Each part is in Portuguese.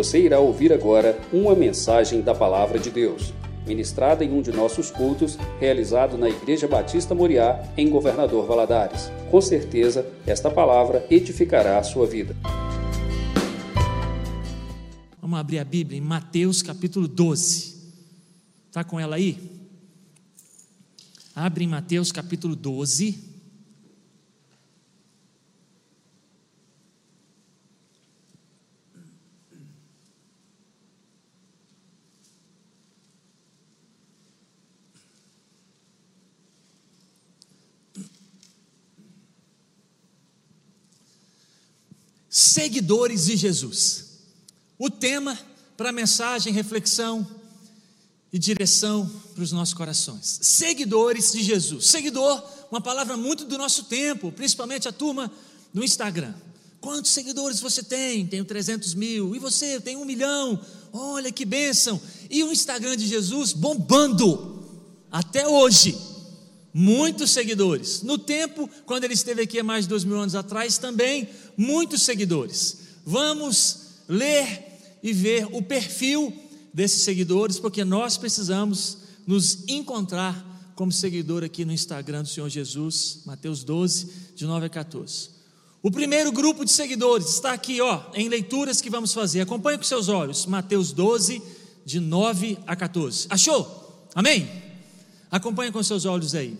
Você irá ouvir agora uma mensagem da Palavra de Deus, ministrada em um de nossos cultos, realizado na Igreja Batista Moriá, em Governador Valadares. Com certeza, esta palavra edificará a sua vida. Vamos abrir a Bíblia em Mateus capítulo 12. Está com ela aí? Abre em Mateus capítulo 12. Seguidores de Jesus. O tema para mensagem, reflexão e direção para os nossos corações. Seguidores de Jesus. Seguidor, uma palavra muito do nosso tempo, principalmente a turma do Instagram. Quantos seguidores você tem? Tenho 300 mil. E você? Tenho um milhão. Olha que bênção. E o Instagram de Jesus bombando. Até hoje. Muitos seguidores. No tempo, quando ele esteve aqui há mais de dois mil anos atrás, também muitos seguidores. Vamos ler e ver o perfil desses seguidores, porque nós precisamos nos encontrar como seguidor aqui no Instagram do Senhor Jesus, Mateus 12, de 9 a 14. O primeiro grupo de seguidores está aqui, ó, em leituras que vamos fazer. Acompanhe com seus olhos, Mateus 12, de 9 a 14. Achou? Amém? Acompanhe com seus olhos aí.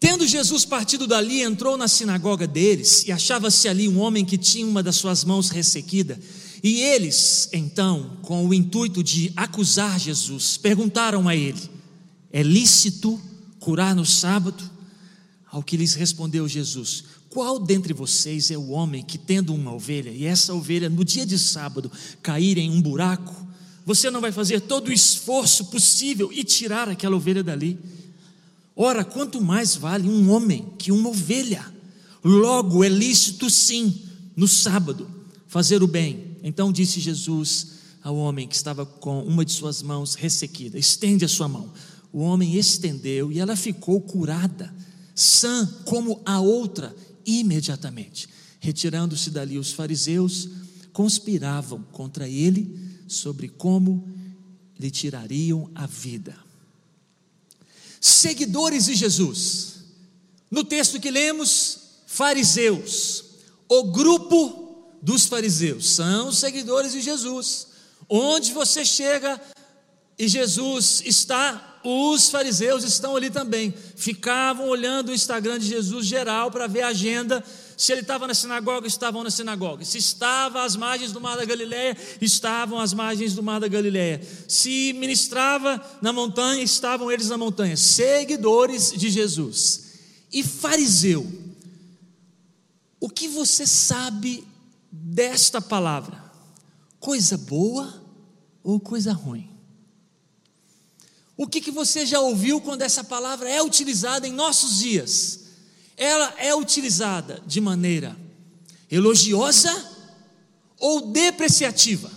Tendo Jesus partido dali, entrou na sinagoga deles, e achava-se ali um homem que tinha uma das suas mãos ressequida. E eles, então, com o intuito de acusar Jesus, perguntaram a ele: É lícito curar no sábado? Ao que lhes respondeu Jesus: Qual dentre vocês é o homem que, tendo uma ovelha, e essa ovelha no dia de sábado cair em um buraco, você não vai fazer todo o esforço possível e tirar aquela ovelha dali? Ora, quanto mais vale um homem que uma ovelha? Logo é lícito, sim, no sábado, fazer o bem. Então disse Jesus ao homem que estava com uma de suas mãos ressequida: Estende a sua mão. O homem estendeu e ela ficou curada, sã como a outra, imediatamente. Retirando-se dali, os fariseus conspiravam contra ele sobre como lhe tirariam a vida seguidores de Jesus. No texto que lemos, fariseus, o grupo dos fariseus são seguidores de Jesus. Onde você chega e Jesus está, os fariseus estão ali também. Ficavam olhando o Instagram de Jesus geral para ver a agenda se ele estava na sinagoga, estavam na sinagoga. Se estava às margens do mar da Galileia, estavam às margens do mar da Galileia. Se ministrava na montanha, estavam eles na montanha. Seguidores de Jesus. E fariseu, o que você sabe desta palavra? Coisa boa ou coisa ruim? O que, que você já ouviu quando essa palavra é utilizada em nossos dias? Ela é utilizada de maneira elogiosa ou depreciativa.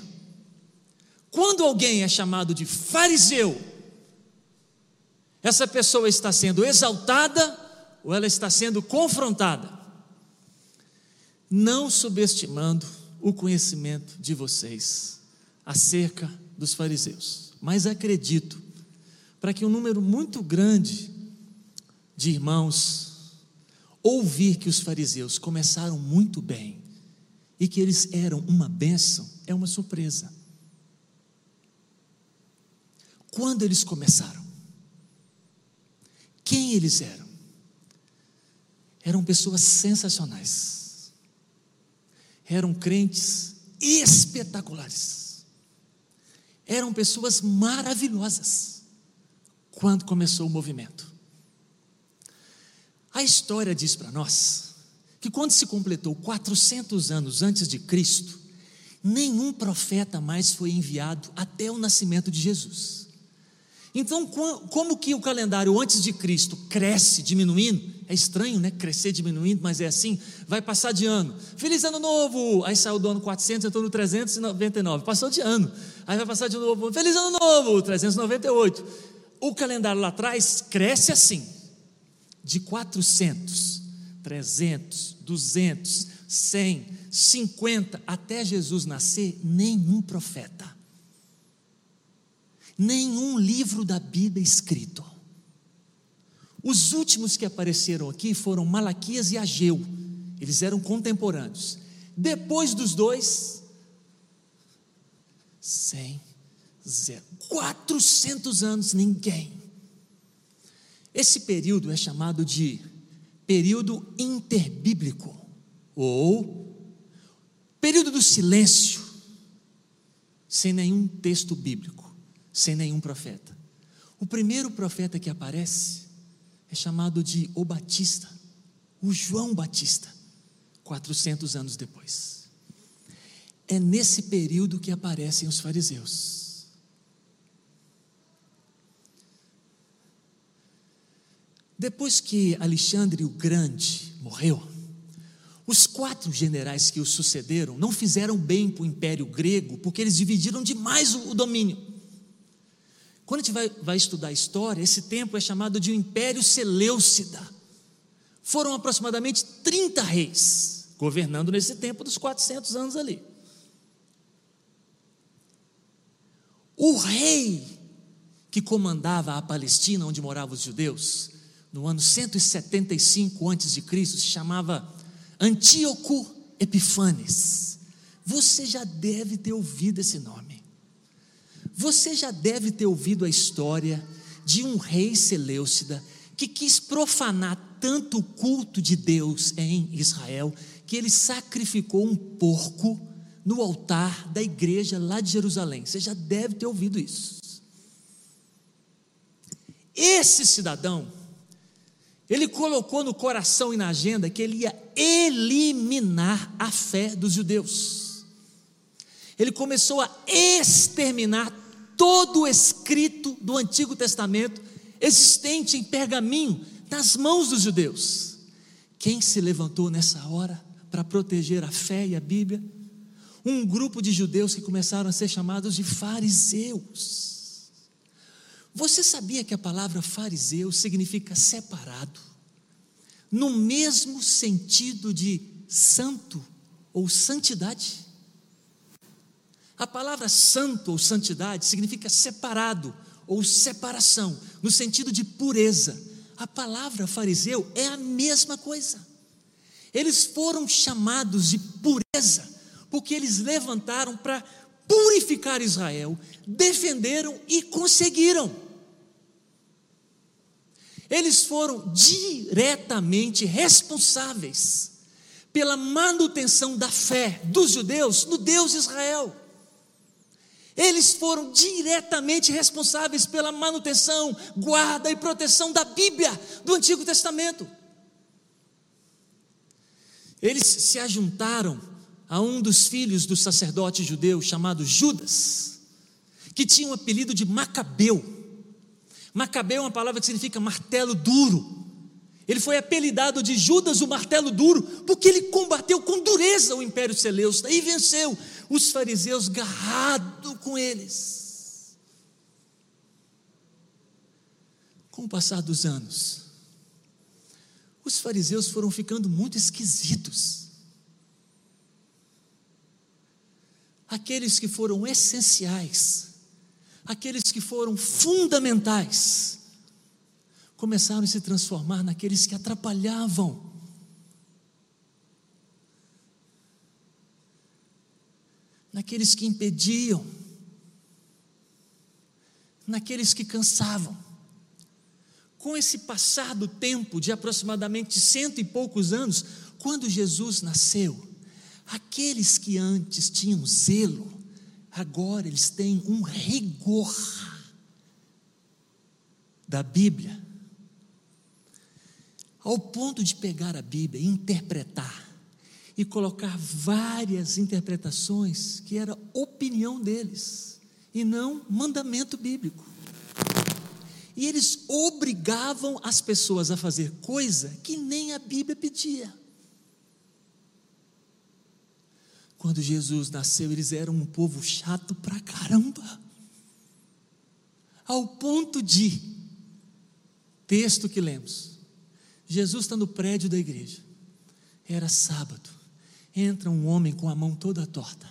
Quando alguém é chamado de fariseu, essa pessoa está sendo exaltada ou ela está sendo confrontada. Não subestimando o conhecimento de vocês acerca dos fariseus, mas acredito para que um número muito grande de irmãos ouvir que os fariseus começaram muito bem e que eles eram uma bênção é uma surpresa. Quando eles começaram? Quem eles eram? Eram pessoas sensacionais. Eram crentes espetaculares. Eram pessoas maravilhosas. Quando começou o movimento? A história diz para nós que quando se completou 400 anos antes de Cristo, nenhum profeta mais foi enviado até o nascimento de Jesus. Então, como que o calendário antes de Cristo cresce, diminuindo? É estranho, né? Crescer diminuindo, mas é assim. Vai passar de ano. Feliz ano novo! Aí saiu do ano 400, eu estou no 399. Passou de ano. Aí vai passar de novo. Feliz ano novo! 398. O calendário lá atrás cresce assim de 400, 300, 200, 100, 50 até Jesus nascer, nenhum profeta, nenhum livro da Bíblia escrito. Os últimos que apareceram aqui foram Malaquias e Ageu, eles eram contemporâneos. Depois dos dois, 100, zero, 400 anos, ninguém. Esse período é chamado de período interbíblico, ou período do silêncio, sem nenhum texto bíblico, sem nenhum profeta. O primeiro profeta que aparece é chamado de O Batista, o João Batista, 400 anos depois. É nesse período que aparecem os fariseus. Depois que Alexandre o Grande morreu, os quatro generais que o sucederam não fizeram bem para o Império Grego, porque eles dividiram demais o, domínio. Quando a gente vai, vai, estudar a história, esse tempo é chamado de Império Seleucida. Foram aproximadamente 30 reis governando nesse tempo dos 400 anos ali. O rei que comandava a Palestina, onde moravam os judeus, no ano 175 a.C., se chamava Antíoco Epifanes. Você já deve ter ouvido esse nome. Você já deve ter ouvido a história de um rei Seleucida que quis profanar tanto o culto de Deus em Israel que ele sacrificou um porco no altar da igreja lá de Jerusalém. Você já deve ter ouvido isso. Esse cidadão ele colocou no coração e na agenda que ele ia eliminar a fé dos judeus. Ele começou a exterminar todo o escrito do Antigo Testamento existente em pergaminho nas mãos dos judeus. Quem se levantou nessa hora para proteger a fé e a Bíblia? Um grupo de judeus que começaram a ser chamados de fariseus. Você sabia que a palavra fariseu significa separado? No mesmo sentido de santo ou santidade? A palavra santo ou santidade significa separado ou separação, no sentido de pureza. A palavra fariseu é a mesma coisa. Eles foram chamados de pureza, porque eles levantaram para purificar Israel, defenderam e conseguiram. Eles foram diretamente responsáveis pela manutenção da fé dos judeus no Deus Israel. Eles foram diretamente responsáveis pela manutenção, guarda e proteção da Bíblia do Antigo Testamento. Eles se ajuntaram a um dos filhos do sacerdote judeu chamado Judas, que tinha o apelido de Macabeu Macabeu é uma palavra que significa martelo duro. Ele foi apelidado de Judas, o martelo duro, porque ele combateu com dureza o império Seleucida e venceu os fariseus garrado com eles. Com o passar dos anos, os fariseus foram ficando muito esquisitos. Aqueles que foram essenciais aqueles que foram fundamentais, começaram a se transformar naqueles que atrapalhavam. Naqueles que impediam, naqueles que cansavam. Com esse passar do tempo de aproximadamente cento e poucos anos, quando Jesus nasceu, aqueles que antes tinham zelo, agora eles têm um rigor da Bíblia, ao ponto de pegar a Bíblia e interpretar, e colocar várias interpretações que era opinião deles, e não mandamento bíblico. E eles obrigavam as pessoas a fazer coisa que nem a Bíblia pedia. Quando Jesus nasceu, eles eram um povo chato pra caramba. Ao ponto de, texto que lemos, Jesus está no prédio da igreja, era sábado, entra um homem com a mão toda torta.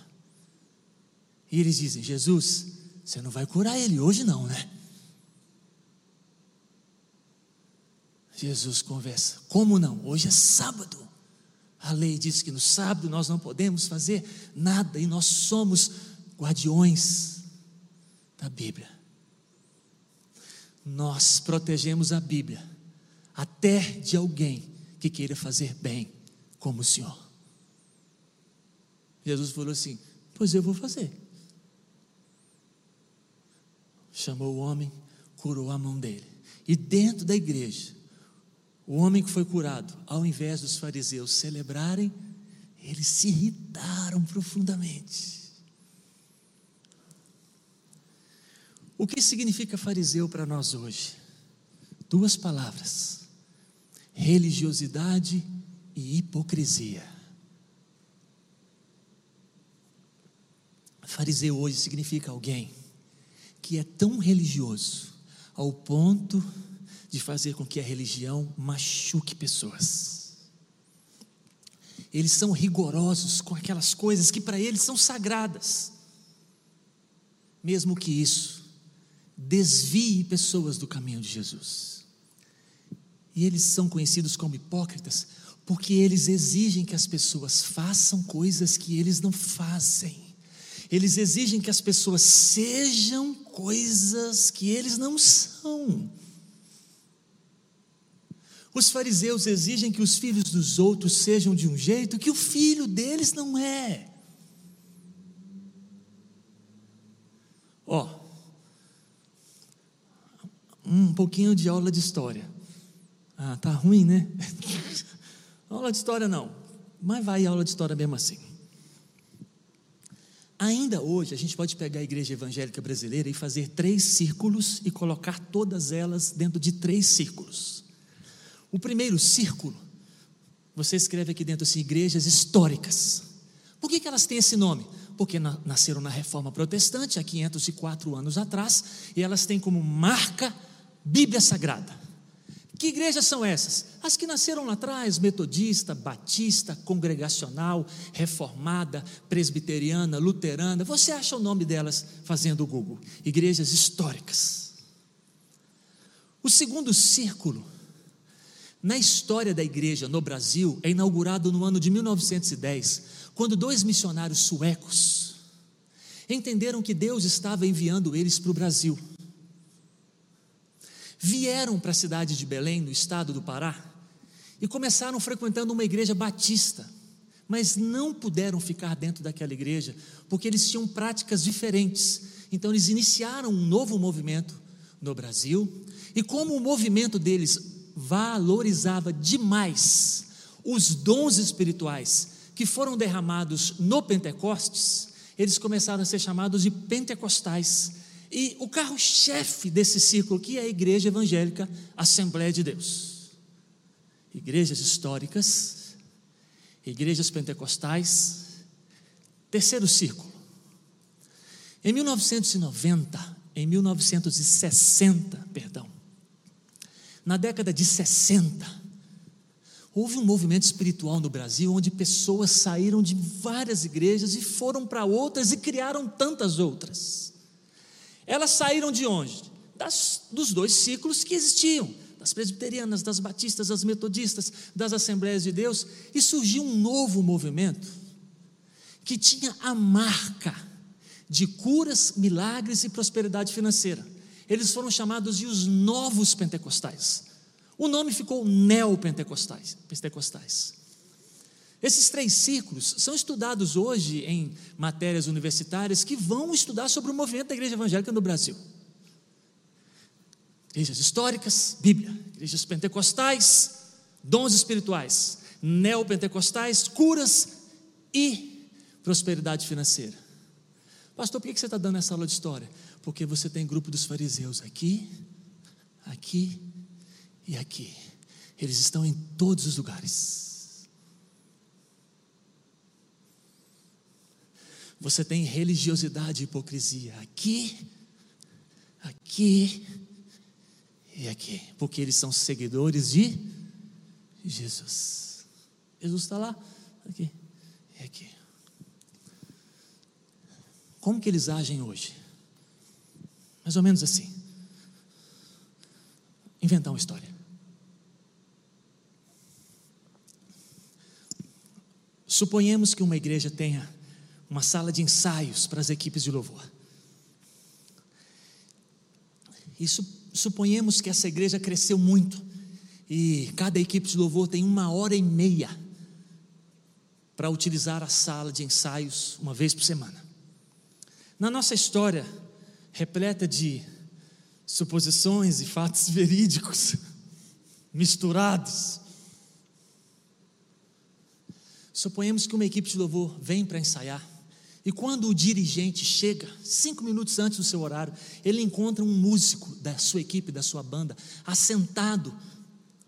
E eles dizem: Jesus, você não vai curar ele hoje, não, né? Jesus conversa: Como não? Hoje é sábado. A lei diz que no sábado nós não podemos fazer nada e nós somos guardiões da Bíblia. Nós protegemos a Bíblia até de alguém que queira fazer bem, como o Senhor. Jesus falou assim: Pois eu vou fazer. Chamou o homem, curou a mão dele. E dentro da igreja, o homem que foi curado, ao invés dos fariseus celebrarem, eles se irritaram profundamente. O que significa fariseu para nós hoje? Duas palavras: religiosidade e hipocrisia. Fariseu hoje significa alguém que é tão religioso ao ponto de fazer com que a religião machuque pessoas. Eles são rigorosos com aquelas coisas que para eles são sagradas, mesmo que isso desvie pessoas do caminho de Jesus. E eles são conhecidos como hipócritas porque eles exigem que as pessoas façam coisas que eles não fazem. Eles exigem que as pessoas sejam coisas que eles não são. Os fariseus exigem que os filhos dos outros sejam de um jeito que o filho deles não é. Ó, um pouquinho de aula de história. Ah, tá ruim, né? aula de história não, mas vai aula de história mesmo assim. Ainda hoje, a gente pode pegar a igreja evangélica brasileira e fazer três círculos e colocar todas elas dentro de três círculos. O primeiro círculo, você escreve aqui dentro assim, igrejas históricas. Por que, que elas têm esse nome? Porque na, nasceram na reforma protestante há 504 anos atrás e elas têm como marca Bíblia Sagrada. Que igrejas são essas? As que nasceram lá atrás: metodista, batista, congregacional, reformada, presbiteriana, luterana. Você acha o nome delas fazendo o Google? Igrejas históricas. O segundo círculo na história da igreja no Brasil, é inaugurado no ano de 1910, quando dois missionários suecos entenderam que Deus estava enviando eles para o Brasil. Vieram para a cidade de Belém, no estado do Pará, e começaram frequentando uma igreja batista, mas não puderam ficar dentro daquela igreja, porque eles tinham práticas diferentes. Então, eles iniciaram um novo movimento no Brasil, e como o movimento deles valorizava demais os dons espirituais que foram derramados no Pentecostes, eles começaram a ser chamados de pentecostais. E o carro-chefe desse ciclo aqui é a Igreja Evangélica Assembleia de Deus. Igrejas históricas, igrejas pentecostais. Terceiro círculo. Em 1990, em 1960, perdão, na década de 60, houve um movimento espiritual no Brasil onde pessoas saíram de várias igrejas e foram para outras e criaram tantas outras. Elas saíram de onde? Das, dos dois ciclos que existiam, das presbiterianas, das batistas, das metodistas, das Assembleias de Deus, e surgiu um novo movimento que tinha a marca de curas, milagres e prosperidade financeira eles foram chamados de os novos pentecostais. O nome ficou neopentecostais. Pentecostais. Esses três círculos são estudados hoje em matérias universitárias que vão estudar sobre o movimento da igreja evangélica no Brasil. Igrejas históricas, Bíblia. Igrejas pentecostais, dons espirituais. Neopentecostais, curas e prosperidade financeira. Pastor, por que você está dando essa aula de história? Porque você tem grupo dos fariseus aqui, aqui e aqui. Eles estão em todos os lugares. Você tem religiosidade e hipocrisia aqui, aqui e aqui. Porque eles são seguidores de Jesus. Jesus está lá, aqui e aqui. Como que eles agem hoje? Mais ou menos assim. Inventar uma história. Suponhamos que uma igreja tenha uma sala de ensaios para as equipes de louvor. E suponhamos que essa igreja cresceu muito e cada equipe de louvor tem uma hora e meia para utilizar a sala de ensaios uma vez por semana. Na nossa história, repleta de suposições e fatos verídicos, misturados, Suponhamos que uma equipe de louvor vem para ensaiar. E quando o dirigente chega, cinco minutos antes do seu horário, ele encontra um músico da sua equipe, da sua banda, assentado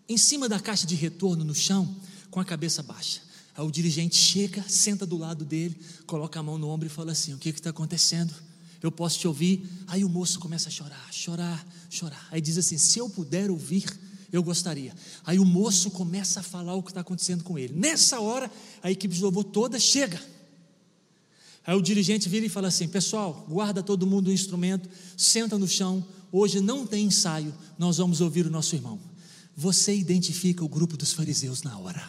em cima da caixa de retorno no chão, com a cabeça baixa. Aí o dirigente chega, senta do lado dele, coloca a mão no ombro e fala assim: O que está acontecendo? Eu posso te ouvir? Aí o moço começa a chorar, chorar, chorar. Aí diz assim: Se eu puder ouvir, eu gostaria. Aí o moço começa a falar o que está acontecendo com ele. Nessa hora, a equipe de louvor toda chega. Aí o dirigente vira e fala assim: Pessoal, guarda todo mundo o instrumento, senta no chão. Hoje não tem ensaio, nós vamos ouvir o nosso irmão. Você identifica o grupo dos fariseus na hora.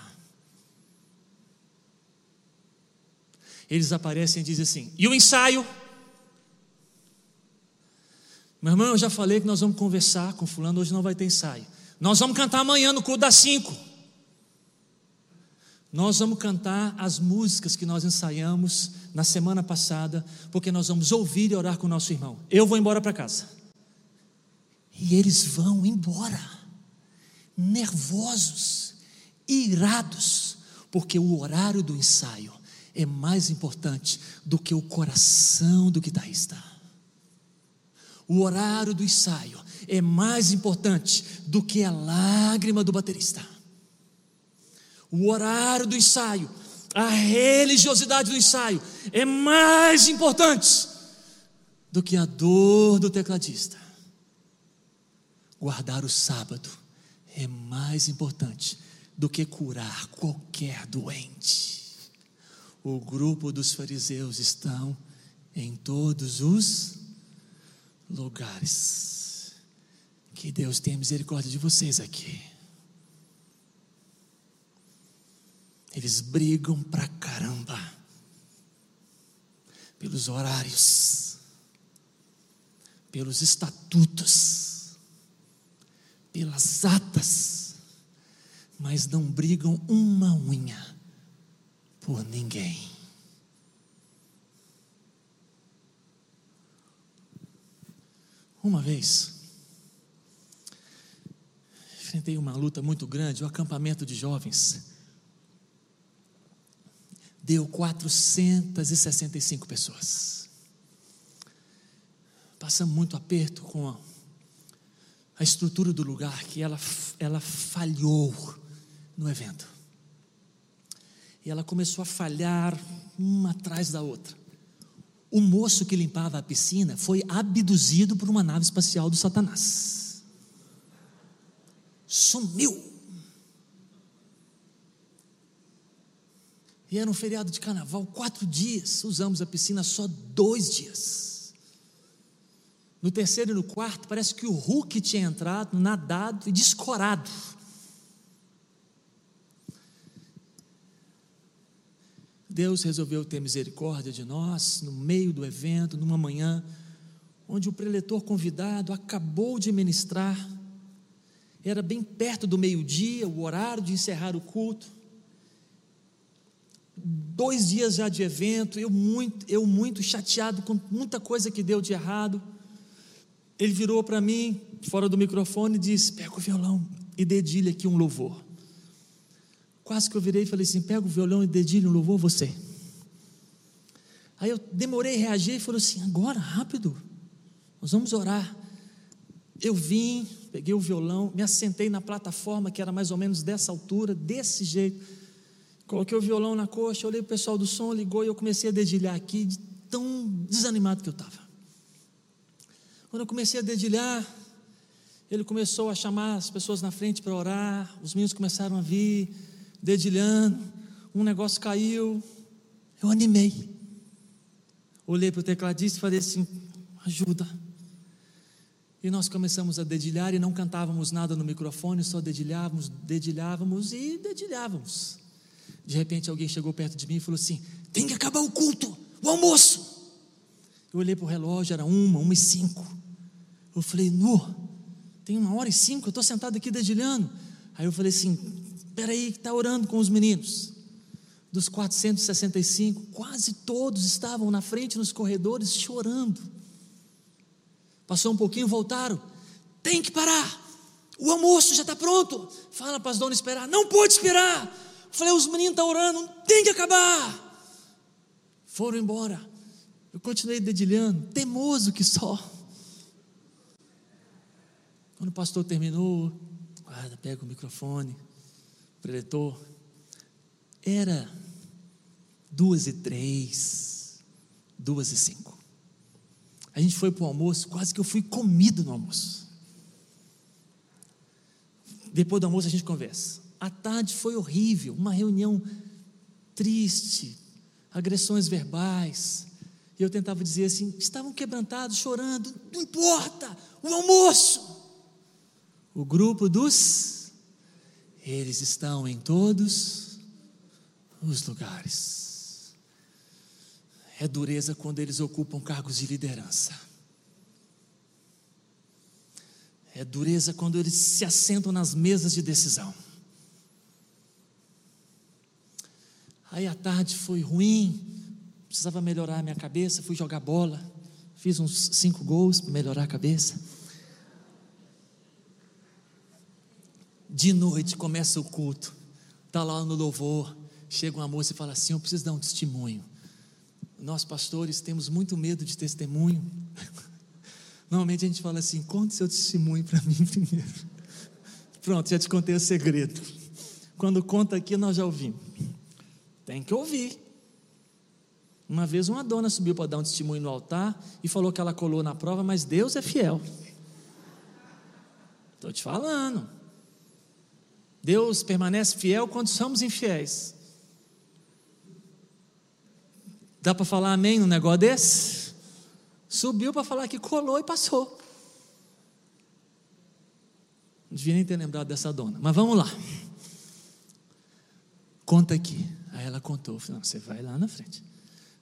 Eles aparecem e dizem assim: E o ensaio? Meu irmão, eu já falei que nós vamos conversar com Fulano, hoje não vai ter ensaio. Nós vamos cantar amanhã no culto das cinco. Nós vamos cantar as músicas que nós ensaiamos na semana passada, porque nós vamos ouvir e orar com o nosso irmão. Eu vou embora para casa. E eles vão embora, nervosos, irados, porque o horário do ensaio é mais importante do que o coração do guitarrista. O horário do ensaio é mais importante do que a lágrima do baterista. O horário do ensaio, a religiosidade do ensaio é mais importante do que a dor do tecladista. Guardar o sábado é mais importante do que curar qualquer doente. O grupo dos fariseus estão em todos os lugares. Que Deus tenha misericórdia de vocês aqui. Eles brigam pra caramba pelos horários, pelos estatutos, pelas atas, mas não brigam uma unha por ninguém. Uma vez, enfrentei uma luta muito grande, o um acampamento de jovens. Deu 465 pessoas. Passamos muito aperto com a, a estrutura do lugar, que ela, ela falhou no evento. E ela começou a falhar uma atrás da outra. O moço que limpava a piscina foi abduzido por uma nave espacial do Satanás sumiu. E era um feriado de carnaval, quatro dias. Usamos a piscina só dois dias. No terceiro e no quarto, parece que o Hulk tinha entrado, nadado e descorado. Deus resolveu ter misericórdia de nós no meio do evento, numa manhã, onde o preletor convidado acabou de ministrar era bem perto do meio-dia, o horário de encerrar o culto. Dois dias já de evento, eu muito, eu muito chateado com muita coisa que deu de errado. Ele virou para mim, fora do microfone, e disse: Pega o violão e dedilha aqui um louvor. Quase que eu virei e falei assim: Pega o violão e dedilha um louvor, você. Aí eu demorei a reagir e falei assim: Agora, rápido, nós vamos orar. Eu vim, peguei o violão, me assentei na plataforma que era mais ou menos dessa altura, desse jeito. Coloquei o violão na coxa, olhei o pessoal do som, ligou e eu comecei a dedilhar aqui, de tão desanimado que eu estava. Quando eu comecei a dedilhar, ele começou a chamar as pessoas na frente para orar, os meninos começaram a vir, dedilhando, um negócio caiu, eu animei. Olhei para o tecladista e falei assim: ajuda. E nós começamos a dedilhar e não cantávamos nada no microfone, só dedilhávamos, dedilhávamos e dedilhávamos. De repente alguém chegou perto de mim e falou assim: tem que acabar o culto, o almoço. Eu olhei para o relógio, era uma, uma e cinco. Eu falei, nu, tem uma hora e cinco, eu estou sentado aqui dedilhando. Aí eu falei assim: peraí, que está orando com os meninos. Dos 465, quase todos estavam na frente nos corredores chorando. Passou um pouquinho, voltaram. Tem que parar. O almoço já está pronto. Fala para as donas esperar. Não pode esperar. Falei, os meninos estão orando, tem que acabar. Foram embora. Eu continuei dedilhando, temoso que só. Quando o pastor terminou, guarda, pega o microfone, preletor. Era duas e três, duas e cinco. A gente foi para o almoço, quase que eu fui comido no almoço. Depois do almoço a gente conversa. A tarde foi horrível, uma reunião triste, agressões verbais. E eu tentava dizer assim: estavam quebrantados, chorando, não importa, o almoço. O grupo dos, eles estão em todos os lugares. É dureza quando eles ocupam cargos de liderança. É dureza quando eles se assentam nas mesas de decisão. Aí a tarde foi ruim, precisava melhorar a minha cabeça, fui jogar bola, fiz uns cinco gols para melhorar a cabeça. De noite começa o culto, está lá no louvor, chega uma moça e fala assim: Eu preciso dar um testemunho. Nós, pastores, temos muito medo de testemunho. Normalmente a gente fala assim: Conte seu testemunho para mim primeiro. Pronto, já te contei o segredo. Quando conta aqui, nós já ouvimos. Tem que ouvir. Uma vez uma dona subiu para dar um testemunho no altar e falou que ela colou na prova, mas Deus é fiel. Estou te falando. Deus permanece fiel quando somos infiéis. Dá para falar amém num negócio desse? Subiu para falar que colou e passou. Não devia nem ter lembrado dessa dona. Mas vamos lá. Conta aqui. Aí ela contou. Falei, não, você vai lá na frente.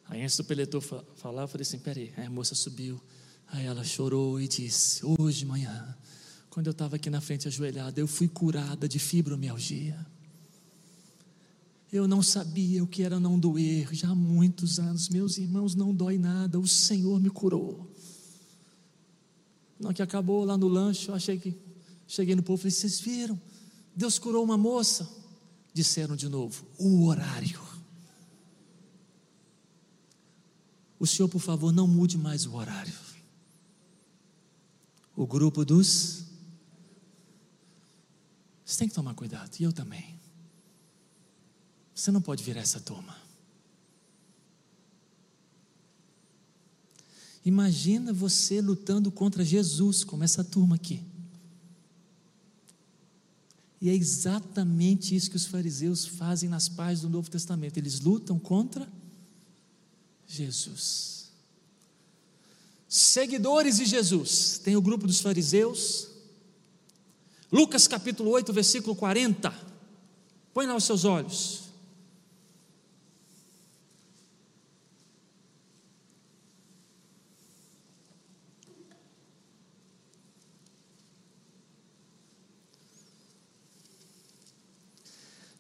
Aí antes do peletor falar, eu falei assim: peraí. Aí a moça subiu. Aí ela chorou e disse: Hoje manhã quando eu estava aqui na frente ajoelhada, eu fui curada de fibromialgia. Eu não sabia o que era não doer, já há muitos anos, meus irmãos, não dói nada, o Senhor me curou. Não, que acabou lá no lanche, eu achei que, cheguei no povo e falei, vocês viram? Deus curou uma moça. Disseram de novo, o horário. O senhor, por favor, não mude mais o horário. O grupo dos tem que tomar cuidado, e eu também. Você não pode virar essa turma. Imagina você lutando contra Jesus, como essa turma aqui. E é exatamente isso que os fariseus fazem nas páginas do Novo Testamento. Eles lutam contra Jesus. Seguidores de Jesus. Tem o grupo dos fariseus, Lucas capítulo 8, versículo 40. Põe lá os seus olhos.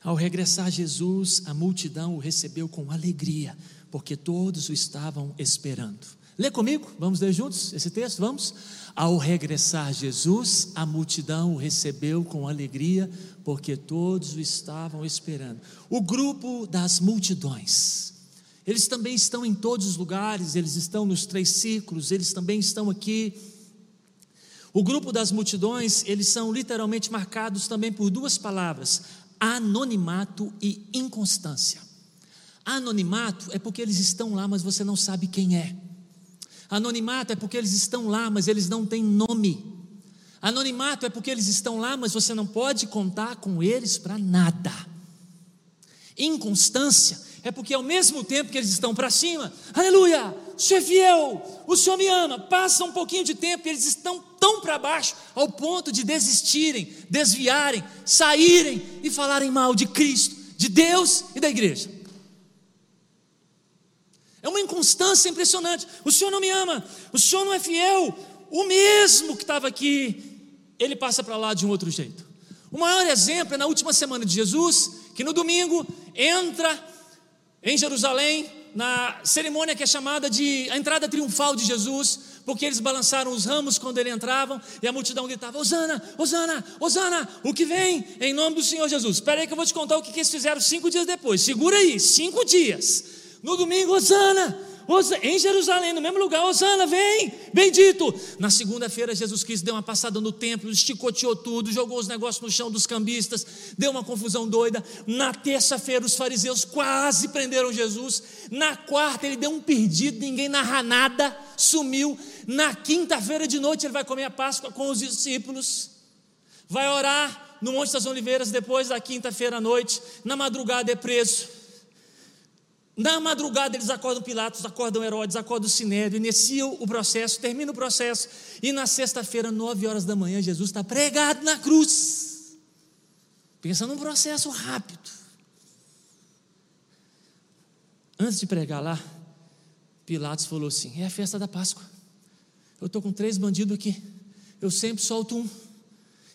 Ao regressar Jesus, a multidão o recebeu com alegria, porque todos o estavam esperando. Lê comigo, vamos ler juntos esse texto? Vamos? Ao regressar Jesus, a multidão o recebeu com alegria, porque todos o estavam esperando. O grupo das multidões. Eles também estão em todos os lugares, eles estão nos três círculos, eles também estão aqui. O grupo das multidões, eles são literalmente marcados também por duas palavras: anonimato e inconstância. Anonimato é porque eles estão lá, mas você não sabe quem é. Anonimato é porque eles estão lá, mas eles não têm nome. Anonimato é porque eles estão lá, mas você não pode contar com eles para nada. Inconstância é porque ao mesmo tempo que eles estão para cima, aleluia, o Senhor é fiel, o Senhor me ama, passa um pouquinho de tempo e eles estão tão para baixo ao ponto de desistirem, desviarem, saírem e falarem mal de Cristo, de Deus e da igreja. É uma inconstância impressionante. O Senhor não me ama, o Senhor não é fiel. O mesmo que estava aqui, ele passa para lá de um outro jeito. O maior exemplo é na última semana de Jesus, que no domingo entra em Jerusalém na cerimônia que é chamada de a entrada triunfal de Jesus, porque eles balançaram os ramos quando ele entrava e a multidão gritava: Osana, Osana, Osana, o que vem em nome do Senhor Jesus. Espera aí que eu vou te contar o que eles fizeram cinco dias depois. Segura aí, cinco dias. No domingo, Osana, em Jerusalém, no mesmo lugar, Osana, vem, bendito. Na segunda-feira, Jesus Cristo deu uma passada no templo, esticoteou tudo, jogou os negócios no chão dos cambistas, deu uma confusão doida. Na terça-feira, os fariseus quase prenderam Jesus. Na quarta, ele deu um perdido, ninguém narra nada, sumiu. Na quinta-feira de noite, ele vai comer a Páscoa com os discípulos, vai orar no Monte das Oliveiras depois da quinta-feira à noite. Na madrugada, é preso. Na madrugada eles acordam Pilatos, acordam Herodes, acordam Sinédrio, iniciam o processo, termina o processo, e na sexta-feira, nove horas da manhã, Jesus está pregado na cruz. Pensa num processo rápido. Antes de pregar lá, Pilatos falou assim: é a festa da Páscoa. Eu estou com três bandidos aqui. Eu sempre solto um.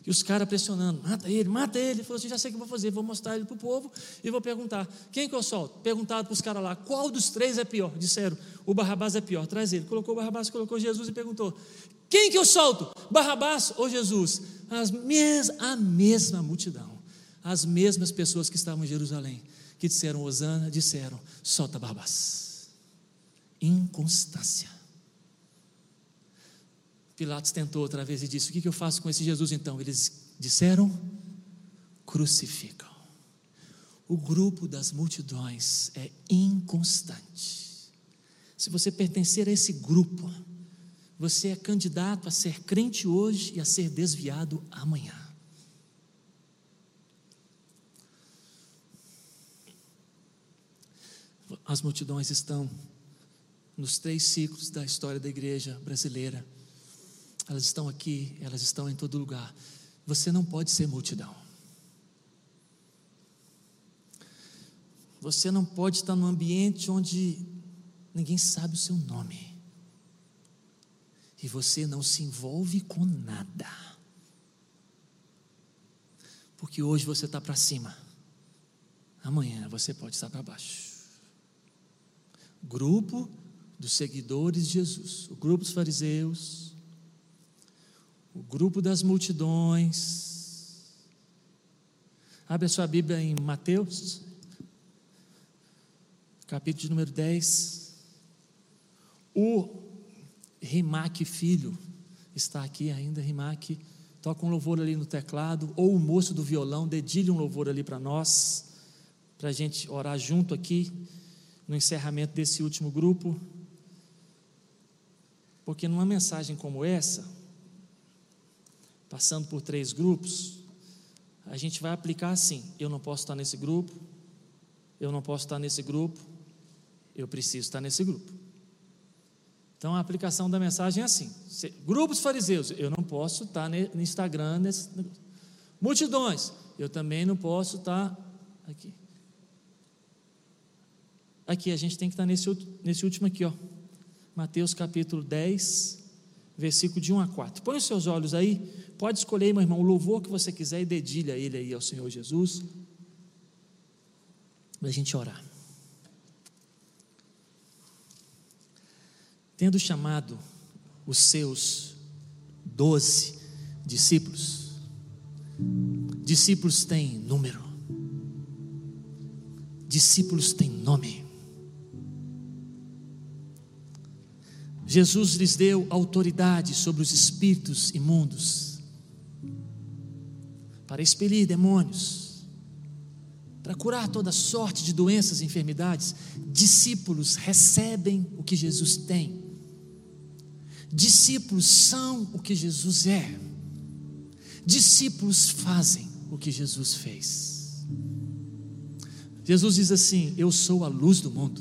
E os caras pressionando, mata ele, mata ele. Ele falou assim: já sei o que vou fazer, vou mostrar ele para o povo e vou perguntar: quem que eu solto? Perguntaram para os caras lá: qual dos três é pior? Disseram: o Barrabás é pior, traz ele. Colocou o Barrabás, colocou Jesus e perguntou: quem que eu solto? Barrabás ou Jesus? As mes a mesma multidão, as mesmas pessoas que estavam em Jerusalém, que disseram Osana, disseram: solta Barrabás. Inconstância. Pilatos tentou outra vez e disse: O que eu faço com esse Jesus então? Eles disseram: Crucificam. O grupo das multidões é inconstante. Se você pertencer a esse grupo, você é candidato a ser crente hoje e a ser desviado amanhã. As multidões estão nos três ciclos da história da igreja brasileira elas estão aqui, elas estão em todo lugar. Você não pode ser multidão. Você não pode estar num ambiente onde ninguém sabe o seu nome. E você não se envolve com nada. Porque hoje você está para cima. Amanhã você pode estar para baixo. Grupo dos seguidores de Jesus, o grupo dos fariseus, o grupo das multidões. Abre a sua Bíblia em Mateus, capítulo número 10. O Rimac Filho está aqui ainda, Rimac. Toca um louvor ali no teclado, ou o moço do violão, dedilhe um louvor ali para nós, para a gente orar junto aqui, no encerramento desse último grupo. Porque numa mensagem como essa, passando por três grupos, a gente vai aplicar assim: eu não posso estar nesse grupo, eu não posso estar nesse grupo, eu preciso estar nesse grupo. Então a aplicação da mensagem é assim: grupos fariseus, eu não posso estar no Instagram, nesse, multidões, eu também não posso estar aqui. Aqui, a gente tem que estar nesse, nesse último aqui, ó. Mateus capítulo 10, versículo de 1 a 4. Põe os seus olhos aí, Pode escolher, meu irmão, o louvor que você quiser e dedilha ele aí ao Senhor Jesus. Para a gente orar. Tendo chamado os seus doze discípulos, discípulos têm número, discípulos têm nome. Jesus lhes deu autoridade sobre os espíritos imundos para expelir demônios, para curar toda sorte de doenças e enfermidades. Discípulos recebem o que Jesus tem. Discípulos são o que Jesus é. Discípulos fazem o que Jesus fez. Jesus diz assim: Eu sou a luz do mundo.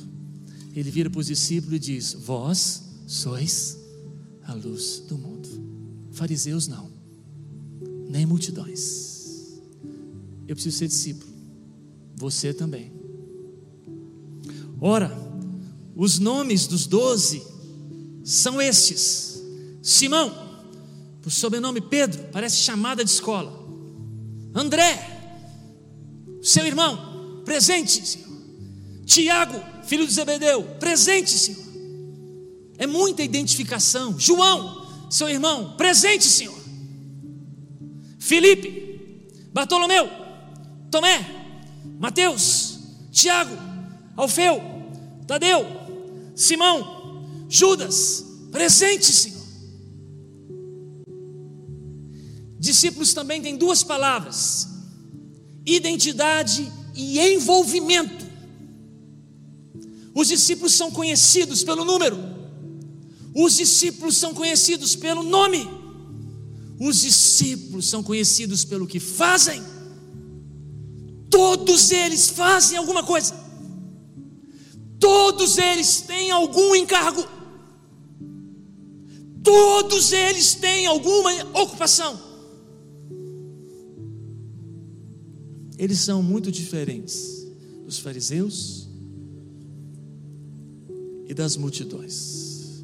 Ele vira para os discípulos e diz: Vós sois a luz do mundo. Fariseus não, nem multidões. Eu preciso ser discípulo, você também. Ora, os nomes dos doze são estes: Simão, por sobrenome Pedro, parece chamada de escola. André, seu irmão, presente, Senhor. Tiago, filho de Zebedeu, presente, Senhor. É muita identificação. João, seu irmão, presente, Senhor. Felipe, Bartolomeu, Tomé, Mateus, Tiago, Alfeu, Tadeu, Simão, Judas, presente, Senhor. Discípulos também têm duas palavras: identidade e envolvimento. Os discípulos são conhecidos pelo número, os discípulos são conhecidos pelo nome, os discípulos são conhecidos pelo que fazem. Todos eles fazem alguma coisa, todos eles têm algum encargo, todos eles têm alguma ocupação. eles são muito diferentes dos fariseus e das multidões.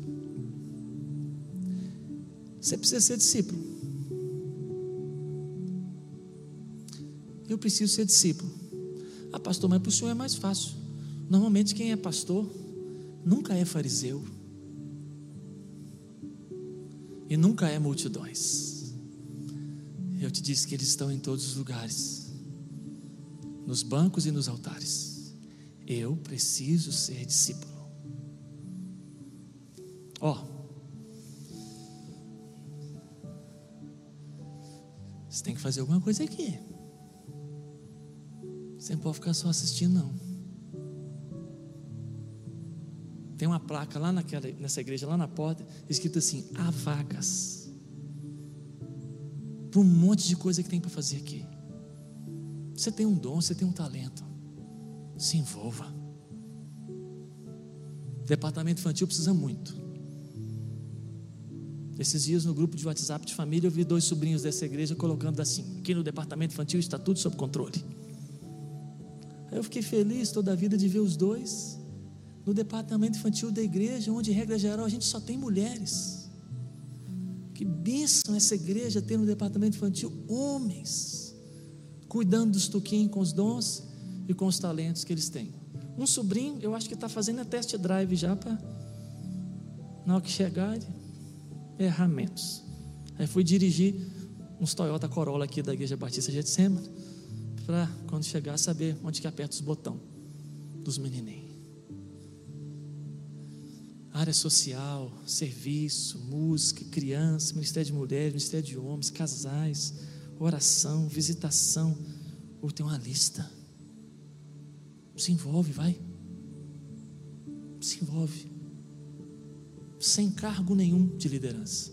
Você precisa ser discípulo. Eu preciso ser discípulo. Ah, pastor, mas para o senhor é mais fácil. Normalmente quem é pastor nunca é fariseu. E nunca é multidões. Eu te disse que eles estão em todos os lugares nos bancos e nos altares. Eu preciso ser discípulo. Ó, oh, você tem que fazer alguma coisa aqui. Você não pode ficar só assistindo, não. Tem uma placa lá naquela, nessa igreja, lá na porta, escrito assim: há vagas. Para um monte de coisa que tem para fazer aqui. Você tem um dom, você tem um talento. Se envolva. Departamento infantil precisa muito. Esses dias no grupo de WhatsApp de família eu vi dois sobrinhos dessa igreja colocando assim: aqui no departamento infantil está tudo sob controle. Aí eu fiquei feliz toda a vida de ver os dois no departamento infantil da igreja, onde, regra geral, a gente só tem mulheres. Que bênção essa igreja ter no departamento infantil homens cuidando dos tuquinhos com os dons e com os talentos que eles têm. Um sobrinho, eu acho que está fazendo a test drive já para, na hora que chegar, errar menos. Aí fui dirigir uns Toyota Corolla aqui da Igreja Batista Getsemane, para quando chegar saber onde que aperta os botões dos menininhos. Área social, serviço, música, criança, ministério de mulheres, ministério de homens, casais oração, visitação, ou tem uma lista. Se envolve, vai. Se envolve. Sem cargo nenhum de liderança.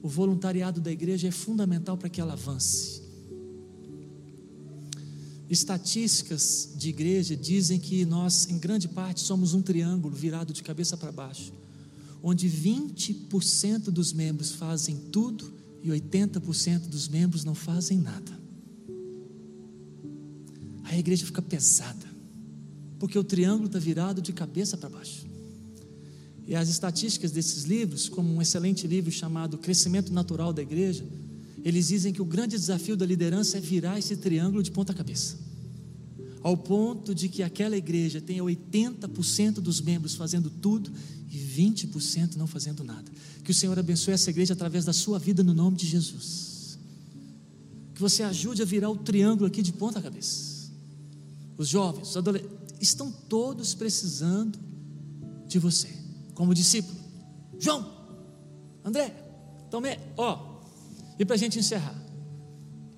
O voluntariado da igreja é fundamental para que ela avance. Estatísticas de igreja dizem que nós, em grande parte, somos um triângulo virado de cabeça para baixo, onde 20% dos membros fazem tudo e 80% dos membros não fazem nada. Aí a igreja fica pesada, porque o triângulo está virado de cabeça para baixo. E as estatísticas desses livros, como um excelente livro chamado Crescimento Natural da Igreja, eles dizem que o grande desafio da liderança é virar esse triângulo de ponta cabeça. Ao ponto de que aquela igreja tenha 80% dos membros fazendo tudo e 20% não fazendo nada. Que o Senhor abençoe essa igreja através da sua vida no nome de Jesus. Que você ajude a virar o triângulo aqui de ponta cabeça. Os jovens, os adolescentes, estão todos precisando de você, como discípulo. João, André, Tomé, ó. E para a gente encerrar,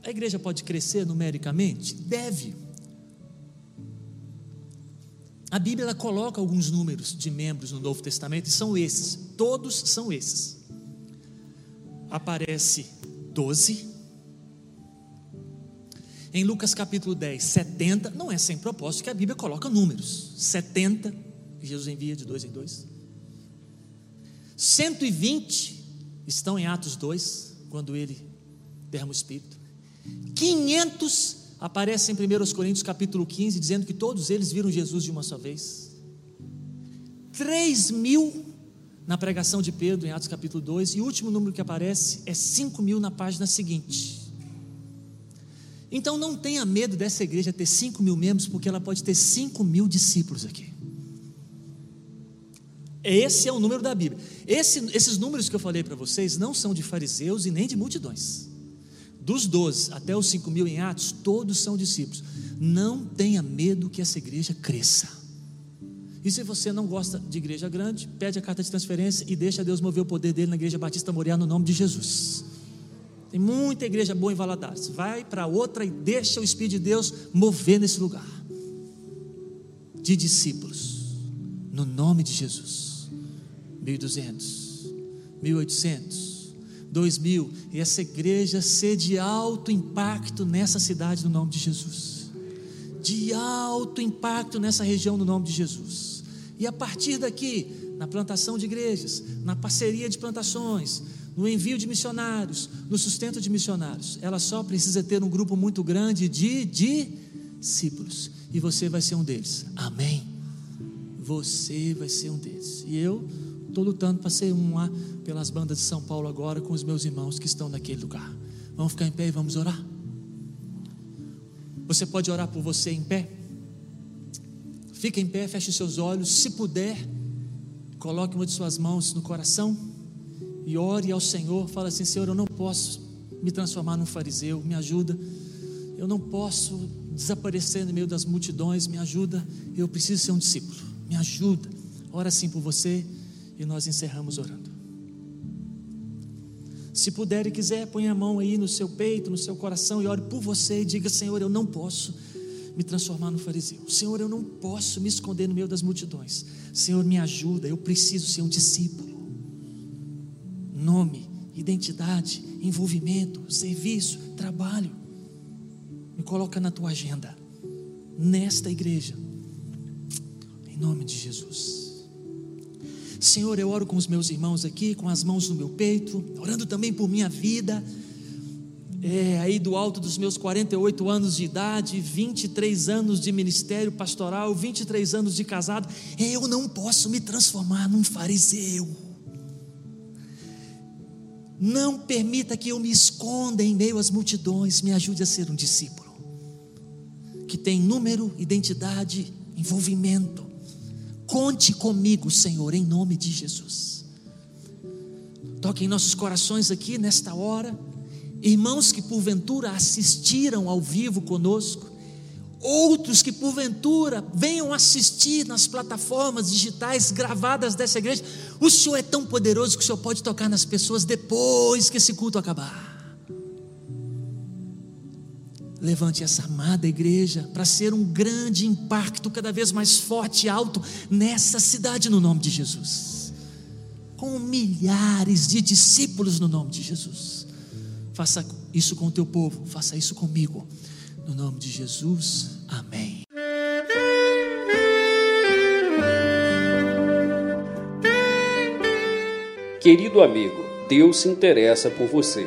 a igreja pode crescer numericamente? Deve. A Bíblia ela coloca alguns números de membros no Novo Testamento e são esses, todos são esses. Aparece 12, Em Lucas capítulo 10, 70, não é sem propósito que a Bíblia coloca números. 70, Jesus envia de dois em dois. 120 estão em Atos 2, quando ele derrama o Espírito. 500 aparecem em 1 Coríntios capítulo 15, dizendo que todos eles viram Jesus de uma só vez. 3 mil na pregação de Pedro, em Atos capítulo 2, e o último número que aparece é 5 mil na página seguinte. Então não tenha medo dessa igreja ter 5 mil membros, porque ela pode ter 5 mil discípulos aqui. Esse é o número da Bíblia. Esse, esses números que eu falei para vocês não são de fariseus e nem de multidões. Dos 12 até os 5 mil em Atos, todos são discípulos. Não tenha medo que essa igreja cresça. E se você não gosta de igreja grande, pede a carta de transferência e deixa Deus mover o poder dele na igreja Batista Moriá no nome de Jesus. Tem muita igreja boa em Valadares. Vai para outra e deixa o Espírito de Deus mover nesse lugar. De discípulos. No nome de Jesus. 1.200, 1.800, 2.000, e essa igreja ser de alto impacto nessa cidade no nome de Jesus, de alto impacto nessa região no nome de Jesus, e a partir daqui, na plantação de igrejas, na parceria de plantações, no envio de missionários, no sustento de missionários, ela só precisa ter um grupo muito grande de discípulos, e você vai ser um deles, amém? Você vai ser um deles, e eu Estou lutando para ser um lá pelas bandas de São Paulo agora com os meus irmãos que estão naquele lugar. Vamos ficar em pé e vamos orar? Você pode orar por você em pé? Fica em pé, feche seus olhos. Se puder, coloque uma de suas mãos no coração e ore ao Senhor. Fala assim: Senhor, eu não posso me transformar num fariseu, me ajuda. Eu não posso desaparecer no meio das multidões, me ajuda. Eu preciso ser um discípulo, me ajuda. Ora assim por você e nós encerramos orando. Se puder e quiser, põe a mão aí no seu peito, no seu coração e ore por você e diga: Senhor, eu não posso me transformar no fariseu. Senhor, eu não posso me esconder no meio das multidões. Senhor, me ajuda, eu preciso ser um discípulo. Nome, identidade, envolvimento, serviço, trabalho. Me coloca na tua agenda, nesta igreja, em nome de Jesus. Senhor, eu oro com os meus irmãos aqui, com as mãos no meu peito, orando também por minha vida. É, aí do alto dos meus 48 anos de idade, 23 anos de ministério pastoral, 23 anos de casado, eu não posso me transformar num fariseu. Não permita que eu me esconda em meio às multidões, me ajude a ser um discípulo que tem número, identidade, envolvimento Conte comigo, Senhor, em nome de Jesus. Toque em nossos corações aqui nesta hora. Irmãos que porventura assistiram ao vivo conosco, outros que porventura venham assistir nas plataformas digitais gravadas dessa igreja. O Senhor é tão poderoso que o Senhor pode tocar nas pessoas depois que esse culto acabar. Levante essa amada igreja para ser um grande impacto, cada vez mais forte e alto nessa cidade, no nome de Jesus. Com milhares de discípulos no nome de Jesus. Faça isso com o teu povo, faça isso comigo. No nome de Jesus, amém. Querido amigo, Deus se interessa por você.